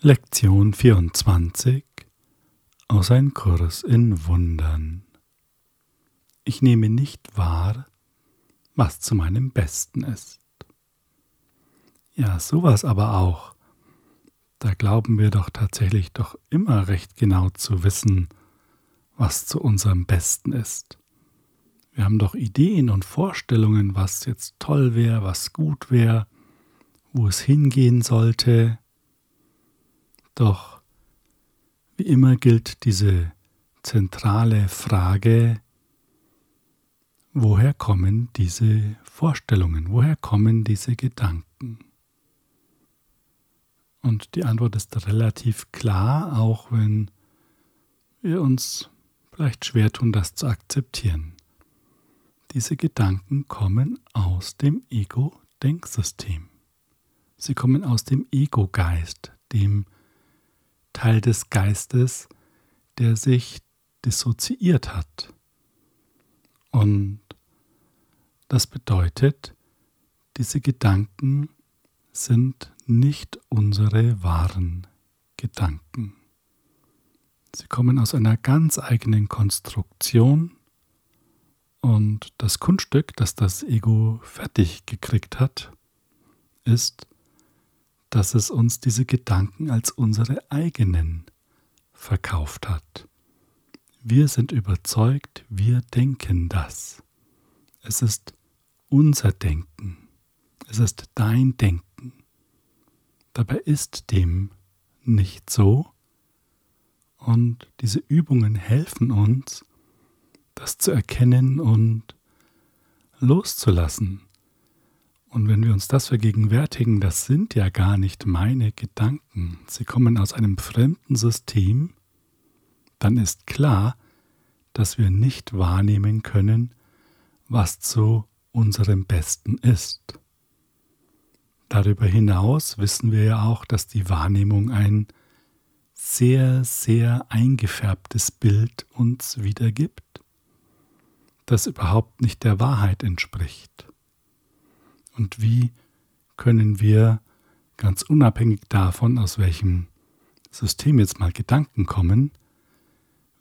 Lektion 24 aus Ein Kurs in Wundern. Ich nehme nicht wahr, was zu meinem Besten ist. Ja, sowas aber auch. Da glauben wir doch tatsächlich doch immer recht genau zu wissen, was zu unserem Besten ist. Wir haben doch Ideen und Vorstellungen, was jetzt toll wäre, was gut wäre, wo es hingehen sollte, doch wie immer gilt diese zentrale Frage, woher kommen diese Vorstellungen, woher kommen diese Gedanken? Und die Antwort ist relativ klar, auch wenn wir uns vielleicht schwer tun, das zu akzeptieren. Diese Gedanken kommen aus dem Ego-Denksystem. Sie kommen aus dem Ego-Geist, dem Teil des Geistes, der sich dissoziiert hat. Und das bedeutet, diese Gedanken sind nicht unsere wahren Gedanken. Sie kommen aus einer ganz eigenen Konstruktion und das Kunststück, das das Ego fertig gekriegt hat, ist, dass es uns diese Gedanken als unsere eigenen verkauft hat. Wir sind überzeugt, wir denken das. Es ist unser Denken. Es ist dein Denken. Dabei ist dem nicht so. Und diese Übungen helfen uns, das zu erkennen und loszulassen. Und wenn wir uns das vergegenwärtigen, das sind ja gar nicht meine Gedanken, sie kommen aus einem fremden System, dann ist klar, dass wir nicht wahrnehmen können, was zu unserem Besten ist. Darüber hinaus wissen wir ja auch, dass die Wahrnehmung ein sehr, sehr eingefärbtes Bild uns wiedergibt, das überhaupt nicht der Wahrheit entspricht. Und wie können wir, ganz unabhängig davon, aus welchem System jetzt mal Gedanken kommen,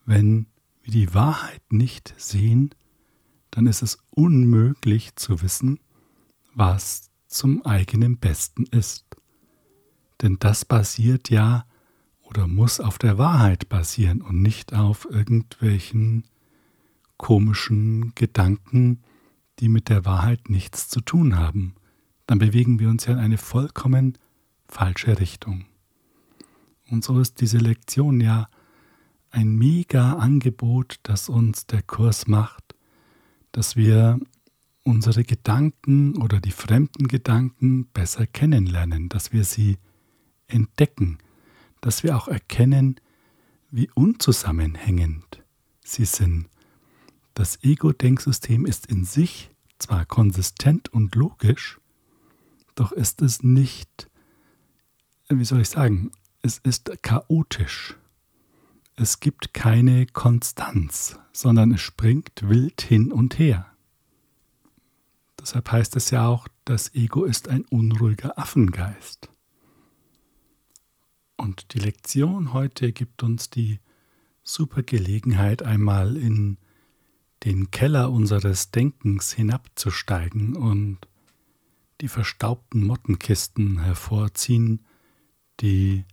wenn wir die Wahrheit nicht sehen, dann ist es unmöglich zu wissen, was zum eigenen Besten ist. Denn das basiert ja oder muss auf der Wahrheit basieren und nicht auf irgendwelchen komischen Gedanken, die mit der Wahrheit nichts zu tun haben, dann bewegen wir uns ja in eine vollkommen falsche Richtung. Und so ist diese Lektion ja ein mega Angebot, das uns der Kurs macht, dass wir unsere Gedanken oder die fremden Gedanken besser kennenlernen, dass wir sie entdecken, dass wir auch erkennen, wie unzusammenhängend sie sind das Ego-Denksystem ist in sich zwar konsistent und logisch, doch ist es nicht, wie soll ich sagen, es ist chaotisch. Es gibt keine Konstanz, sondern es springt wild hin und her. Deshalb heißt es ja auch, das Ego ist ein unruhiger Affengeist. Und die Lektion heute gibt uns die super Gelegenheit, einmal in den Keller unseres Denkens hinabzusteigen und die verstaubten Mottenkisten hervorziehen, die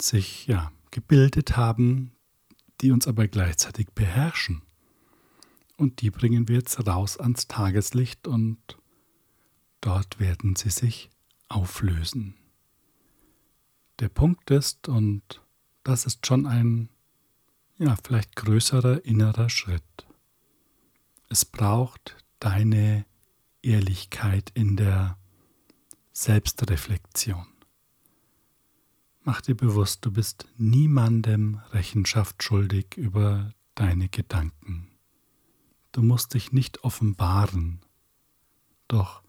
sich ja gebildet haben, die uns aber gleichzeitig beherrschen. Und die bringen wir jetzt raus ans Tageslicht und dort werden sie sich auflösen. Der Punkt ist, und das ist schon ein, ja, vielleicht größerer innerer Schritt. Es braucht deine Ehrlichkeit in der Selbstreflexion. Mach dir bewusst, du bist niemandem Rechenschaft schuldig über deine Gedanken. Du musst dich nicht offenbaren, doch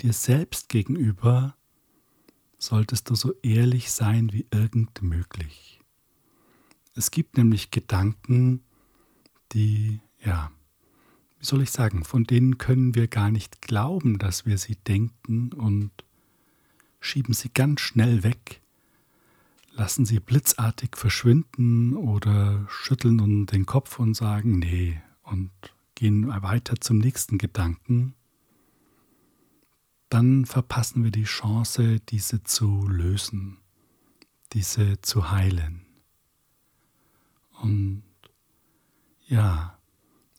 dir selbst gegenüber solltest du so ehrlich sein wie irgend möglich. Es gibt nämlich Gedanken, die, ja, wie soll ich sagen, von denen können wir gar nicht glauben, dass wir sie denken und schieben sie ganz schnell weg, lassen sie blitzartig verschwinden oder schütteln nun den Kopf und sagen, nee, und gehen weiter zum nächsten Gedanken, dann verpassen wir die Chance, diese zu lösen, diese zu heilen. Und ja,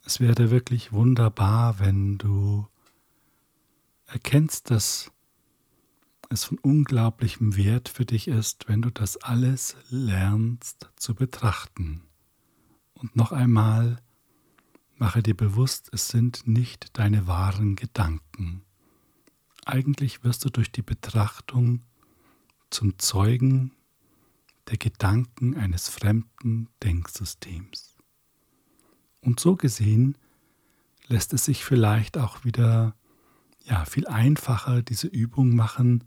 es wäre wirklich wunderbar, wenn du erkennst, dass es von unglaublichem Wert für dich ist, wenn du das alles lernst zu betrachten. Und noch einmal, mache dir bewusst, es sind nicht deine wahren Gedanken. Eigentlich wirst du durch die Betrachtung zum Zeugen der Gedanken eines fremden Denksystems. Und so gesehen lässt es sich vielleicht auch wieder ja, viel einfacher diese Übung machen,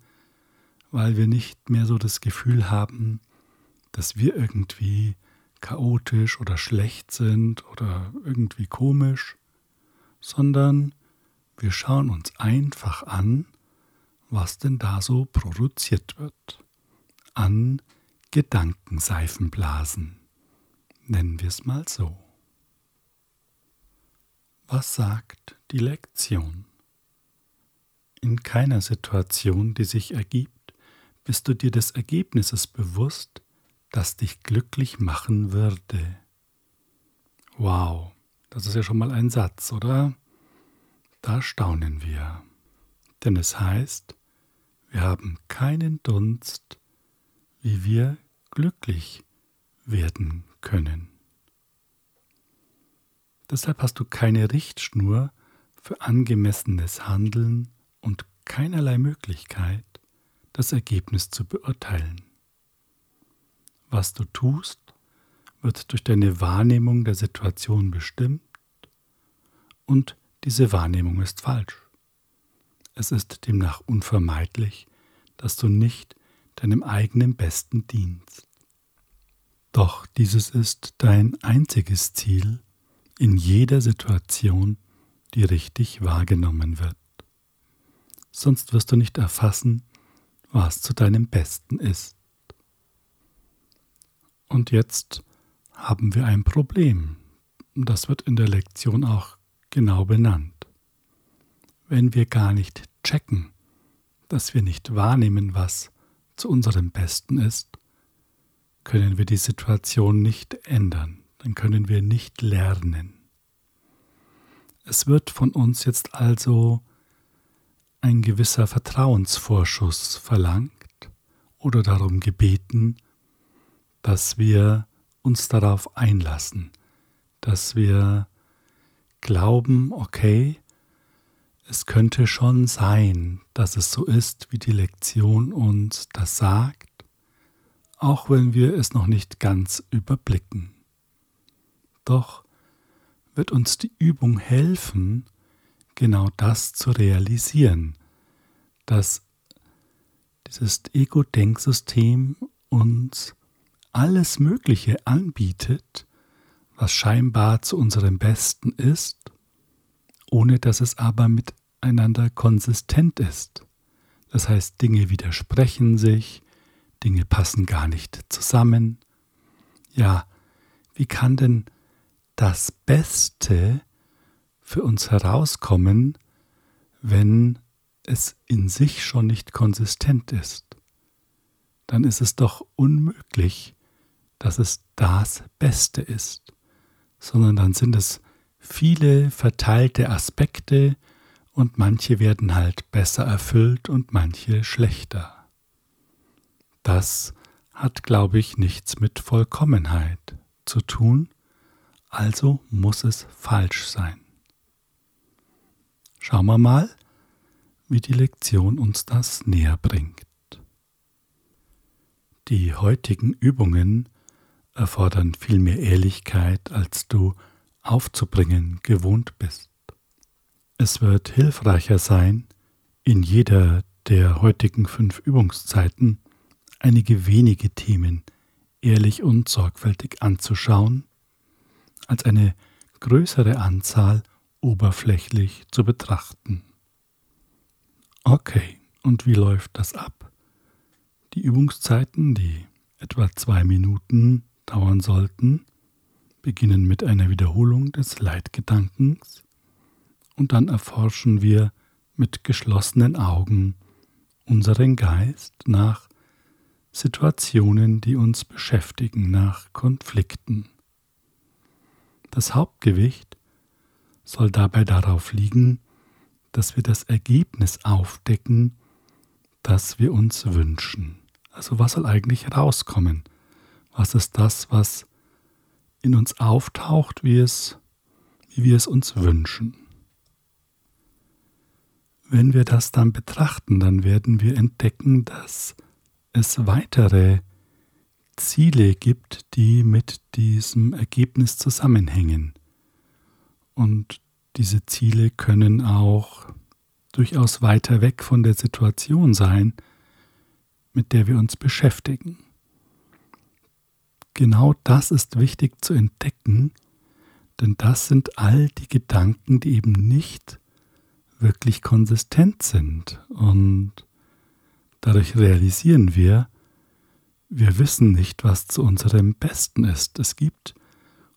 weil wir nicht mehr so das Gefühl haben, dass wir irgendwie chaotisch oder schlecht sind oder irgendwie komisch, sondern wir schauen uns einfach an, was denn da so produziert wird. An Gedankenseifenblasen, nennen wir es mal so. Was sagt die Lektion? In keiner Situation, die sich ergibt, bist du dir des Ergebnisses bewusst, das dich glücklich machen würde. Wow, das ist ja schon mal ein Satz, oder? Da staunen wir. Denn es heißt, wir haben keinen Dunst, wie wir glücklich werden können. Deshalb hast du keine Richtschnur für angemessenes Handeln und keinerlei Möglichkeit, das Ergebnis zu beurteilen. Was du tust, wird durch deine Wahrnehmung der Situation bestimmt und diese Wahrnehmung ist falsch. Es ist demnach unvermeidlich, dass du nicht deinem eigenen Besten dienst. Doch dieses ist dein einziges Ziel in jeder Situation, die richtig wahrgenommen wird. Sonst wirst du nicht erfassen, was zu deinem Besten ist. Und jetzt haben wir ein Problem. Das wird in der Lektion auch genau benannt. Wenn wir gar nicht checken, dass wir nicht wahrnehmen, was zu unserem Besten ist, können wir die Situation nicht ändern, dann können wir nicht lernen. Es wird von uns jetzt also ein gewisser Vertrauensvorschuss verlangt oder darum gebeten, dass wir uns darauf einlassen, dass wir glauben, okay, es könnte schon sein, dass es so ist, wie die Lektion uns das sagt, auch wenn wir es noch nicht ganz überblicken. Doch wird uns die Übung helfen, genau das zu realisieren, dass dieses Ego-Denksystem uns alles Mögliche anbietet, was scheinbar zu unserem Besten ist, ohne dass es aber miteinander konsistent ist. Das heißt, Dinge widersprechen sich, Dinge passen gar nicht zusammen. Ja, wie kann denn das Beste für uns herauskommen, wenn es in sich schon nicht konsistent ist. Dann ist es doch unmöglich, dass es das Beste ist, sondern dann sind es viele verteilte Aspekte und manche werden halt besser erfüllt und manche schlechter. Das hat, glaube ich, nichts mit Vollkommenheit zu tun, also muss es falsch sein. Schauen wir mal, wie die Lektion uns das näher bringt. Die heutigen Übungen erfordern viel mehr Ehrlichkeit, als du aufzubringen gewohnt bist. Es wird hilfreicher sein, in jeder der heutigen fünf Übungszeiten einige wenige Themen ehrlich und sorgfältig anzuschauen, als eine größere Anzahl oberflächlich zu betrachten. Okay, und wie läuft das ab? Die Übungszeiten, die etwa zwei Minuten dauern sollten, beginnen mit einer Wiederholung des Leitgedankens und dann erforschen wir mit geschlossenen Augen unseren Geist nach Situationen, die uns beschäftigen, nach Konflikten. Das Hauptgewicht soll dabei darauf liegen, dass wir das Ergebnis aufdecken, das wir uns wünschen. Also was soll eigentlich rauskommen? Was ist das, was in uns auftaucht, wie, es, wie wir es uns wünschen? Wenn wir das dann betrachten, dann werden wir entdecken, dass es weitere Ziele gibt, die mit diesem Ergebnis zusammenhängen. Und diese Ziele können auch durchaus weiter weg von der Situation sein, mit der wir uns beschäftigen. Genau das ist wichtig zu entdecken, denn das sind all die Gedanken, die eben nicht wirklich konsistent sind. Und dadurch realisieren wir, wir wissen nicht, was zu unserem Besten ist. Es gibt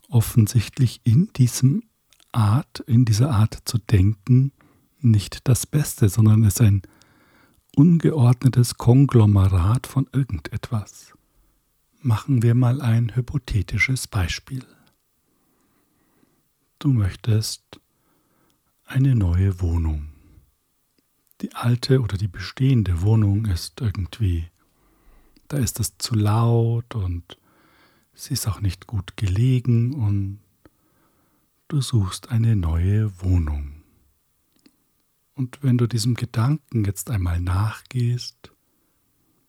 offensichtlich in diesem Art, in dieser Art zu denken, nicht das Beste, sondern es ist ein ungeordnetes Konglomerat von irgendetwas. Machen wir mal ein hypothetisches Beispiel. Du möchtest eine neue Wohnung. Die alte oder die bestehende Wohnung ist irgendwie, da ist es zu laut und sie ist auch nicht gut gelegen und du suchst eine neue Wohnung. Und wenn du diesem Gedanken jetzt einmal nachgehst,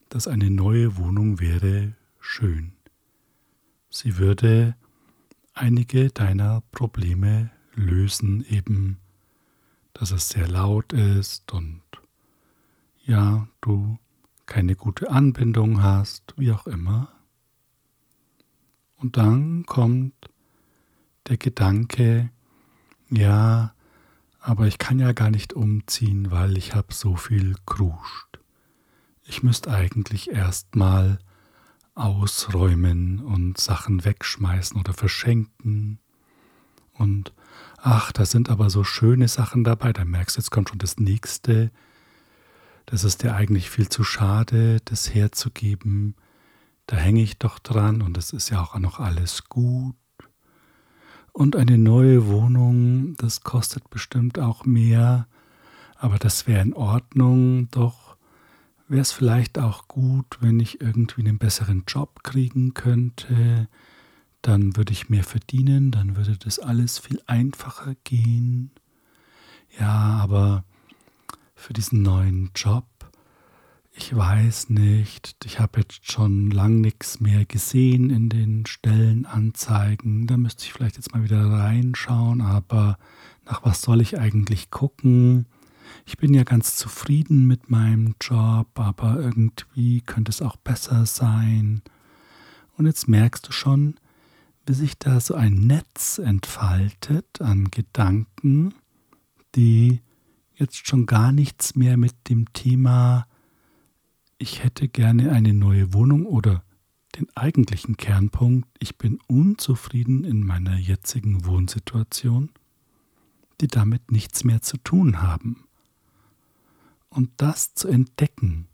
dass eine neue Wohnung wäre schön. Sie würde einige deiner Probleme lösen, eben, dass es sehr laut ist und ja, du keine gute Anbindung hast, wie auch immer. Und dann kommt der Gedanke, ja, aber ich kann ja gar nicht umziehen, weil ich habe so viel Kruscht. Ich müsste eigentlich erstmal ausräumen und Sachen wegschmeißen oder verschenken. Und ach, da sind aber so schöne Sachen dabei, da merkst du, jetzt kommt schon das nächste. Das ist dir eigentlich viel zu schade, das herzugeben. Da hänge ich doch dran und es ist ja auch noch alles gut. Und eine neue Wohnung, das kostet bestimmt auch mehr, aber das wäre in Ordnung, doch wäre es vielleicht auch gut, wenn ich irgendwie einen besseren Job kriegen könnte, dann würde ich mehr verdienen, dann würde das alles viel einfacher gehen. Ja, aber für diesen neuen Job ich weiß nicht, ich habe jetzt schon lang nichts mehr gesehen in den Stellenanzeigen. Da müsste ich vielleicht jetzt mal wieder reinschauen, aber nach was soll ich eigentlich gucken? Ich bin ja ganz zufrieden mit meinem Job, aber irgendwie könnte es auch besser sein. Und jetzt merkst du schon, wie sich da so ein Netz entfaltet an Gedanken, die jetzt schon gar nichts mehr mit dem Thema ich hätte gerne eine neue Wohnung oder den eigentlichen Kernpunkt, ich bin unzufrieden in meiner jetzigen Wohnsituation, die damit nichts mehr zu tun haben. Und das zu entdecken,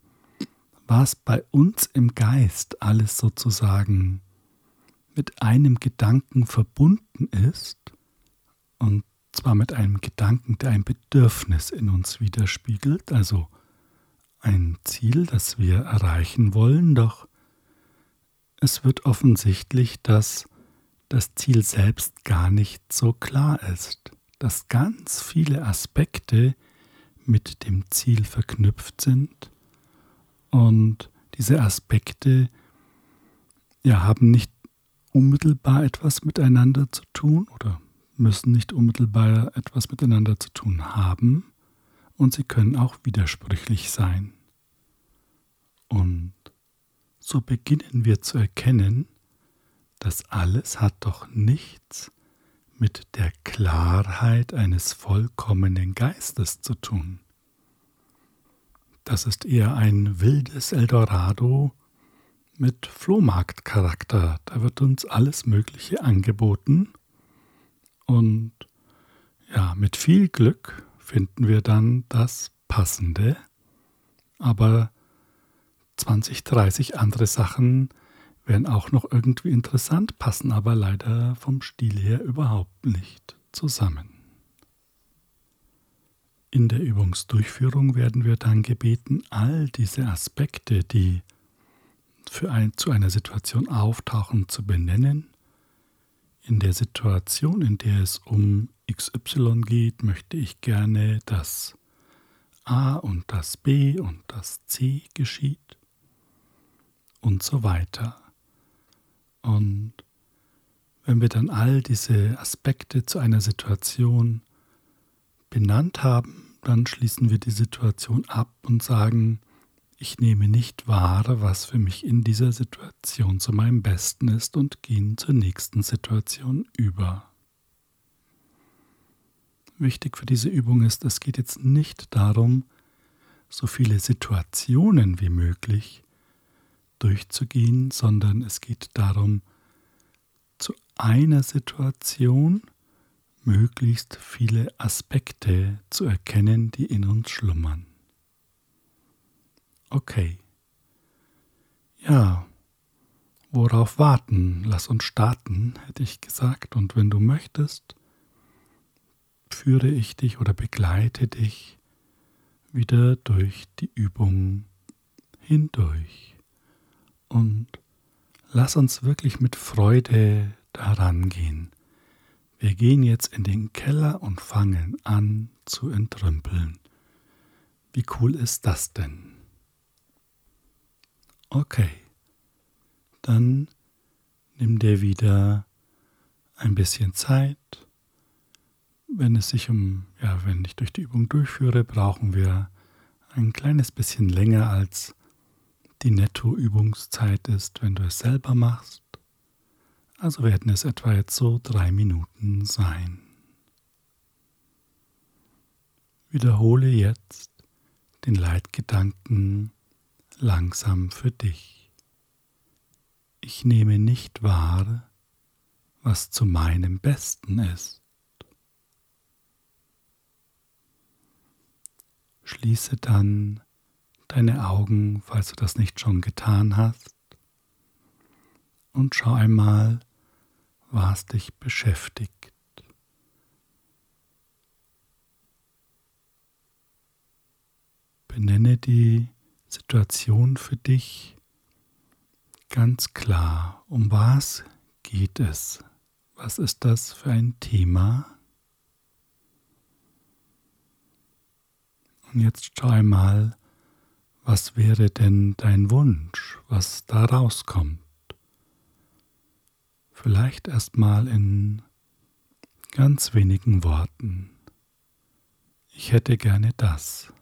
was bei uns im Geist alles sozusagen mit einem Gedanken verbunden ist, und zwar mit einem Gedanken, der ein Bedürfnis in uns widerspiegelt, also ein Ziel, das wir erreichen wollen, doch es wird offensichtlich, dass das Ziel selbst gar nicht so klar ist, dass ganz viele Aspekte mit dem Ziel verknüpft sind und diese Aspekte ja, haben nicht unmittelbar etwas miteinander zu tun oder müssen nicht unmittelbar etwas miteinander zu tun haben und sie können auch widersprüchlich sein. Und so beginnen wir zu erkennen, das alles hat doch nichts mit der Klarheit eines vollkommenen Geistes zu tun. Das ist eher ein wildes Eldorado, mit Flohmarktcharakter. Da wird uns alles Mögliche angeboten und ja, mit viel Glück finden wir dann das Passende, aber 20, 30 andere Sachen wären auch noch irgendwie interessant, passen aber leider vom Stil her überhaupt nicht zusammen. In der Übungsdurchführung werden wir dann gebeten, all diese Aspekte, die für ein, zu einer Situation auftauchen, zu benennen. In der Situation, in der es um XY geht, möchte ich gerne, dass A und das B und das C geschieht und so weiter. Und wenn wir dann all diese Aspekte zu einer Situation benannt haben, dann schließen wir die Situation ab und sagen, ich nehme nicht wahr, was für mich in dieser Situation zu meinem Besten ist und gehen zur nächsten Situation über. Wichtig für diese Übung ist, es geht jetzt nicht darum, so viele Situationen wie möglich durchzugehen, sondern es geht darum, zu einer Situation möglichst viele Aspekte zu erkennen, die in uns schlummern. Okay. Ja, worauf warten? Lass uns starten, hätte ich gesagt. Und wenn du möchtest, führe ich dich oder begleite dich wieder durch die Übung hindurch. Und lass uns wirklich mit Freude daran gehen. Wir gehen jetzt in den Keller und fangen an zu entrümpeln. Wie cool ist das denn? Okay, dann nimm dir wieder ein bisschen Zeit. Wenn es sich um, ja, wenn ich durch die Übung durchführe, brauchen wir ein kleines bisschen länger als die Netto-Übungszeit ist, wenn du es selber machst. Also werden es etwa jetzt so drei Minuten sein. Wiederhole jetzt den Leitgedanken langsam für dich. Ich nehme nicht wahr, was zu meinem Besten ist. Schließe dann deine Augen, falls du das nicht schon getan hast, und schau einmal, was dich beschäftigt. Benenne die Situation für dich ganz klar. Um was geht es? Was ist das für ein Thema? Und jetzt schau einmal, was wäre denn dein Wunsch, was da rauskommt? Vielleicht erstmal in ganz wenigen Worten. Ich hätte gerne das.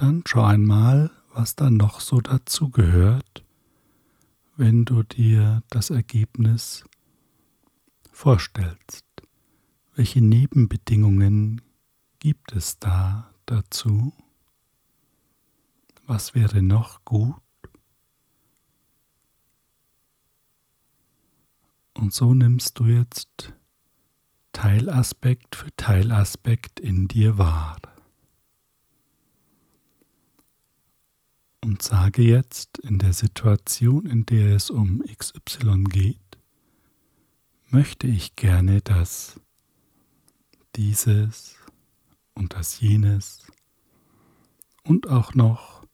Dann schau einmal, was da noch so dazu gehört, wenn du dir das Ergebnis vorstellst. Welche Nebenbedingungen gibt es da dazu? Was wäre noch gut? Und so nimmst du jetzt Teilaspekt für Teilaspekt in dir wahr. Und sage jetzt in der Situation, in der es um XY geht, möchte ich gerne, dass dieses und das jenes und auch noch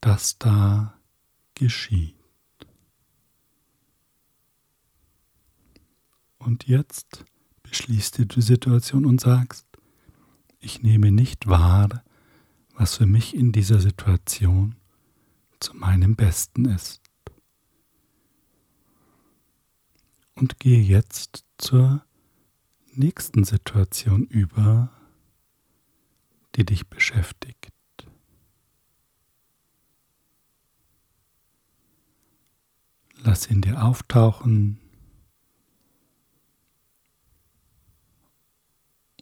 das da geschieht. Und jetzt beschließt du die Situation und sagst, ich nehme nicht wahr, was für mich in dieser Situation zu meinem Besten ist. Und gehe jetzt zur nächsten Situation über, die dich beschäftigt. Lass ihn dir auftauchen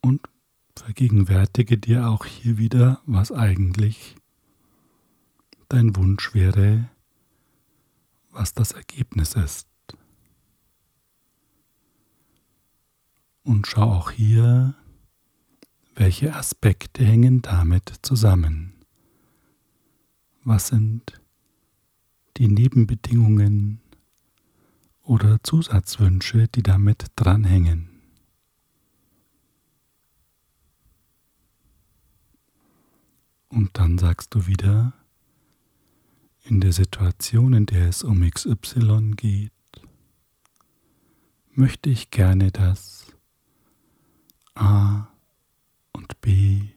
und vergegenwärtige dir auch hier wieder, was eigentlich dein Wunsch wäre, was das Ergebnis ist. Und schau auch hier, welche Aspekte hängen damit zusammen. Was sind die Nebenbedingungen oder Zusatzwünsche, die damit dranhängen? Und dann sagst du wieder, in der Situation, in der es um XY geht, möchte ich gerne, dass A und B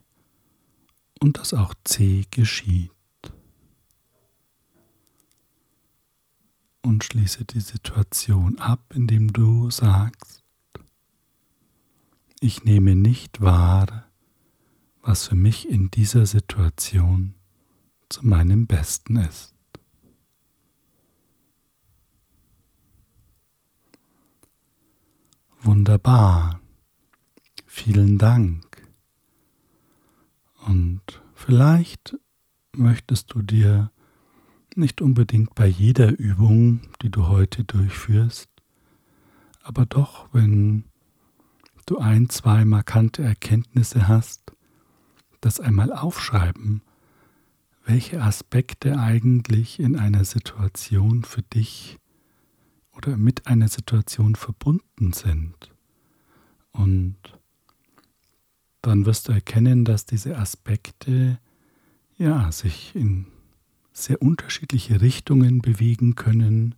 und dass auch C geschieht. Und schließe die Situation ab, indem du sagst, ich nehme nicht wahr, was für mich in dieser Situation zu meinem Besten ist. Wunderbar. Vielen Dank. Und vielleicht möchtest du dir nicht unbedingt bei jeder Übung, die du heute durchführst, aber doch, wenn du ein, zwei markante Erkenntnisse hast, das einmal aufschreiben, welche Aspekte eigentlich in einer Situation für dich oder mit einer Situation verbunden sind. Und dann wirst du erkennen, dass diese Aspekte ja sich in sehr unterschiedliche Richtungen bewegen können,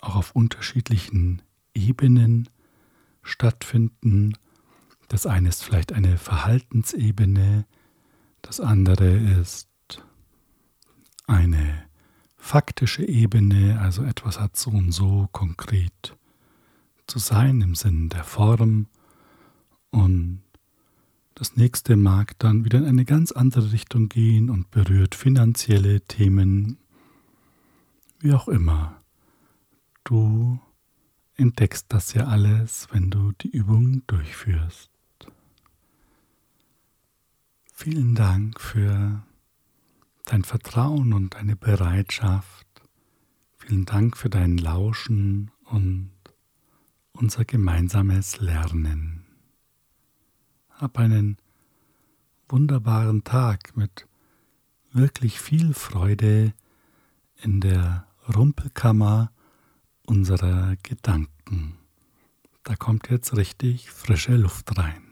auch auf unterschiedlichen Ebenen stattfinden. Das eine ist vielleicht eine Verhaltensebene, das andere ist eine faktische Ebene, also etwas hat so und so konkret zu sein im Sinn der Form und das nächste mag dann wieder in eine ganz andere Richtung gehen und berührt finanzielle Themen, wie auch immer. Du entdeckst das ja alles, wenn du die Übung durchführst. Vielen Dank für dein Vertrauen und deine Bereitschaft. Vielen Dank für dein Lauschen und unser gemeinsames Lernen. Hab einen wunderbaren Tag mit wirklich viel Freude in der Rumpelkammer unserer Gedanken. Da kommt jetzt richtig frische Luft rein.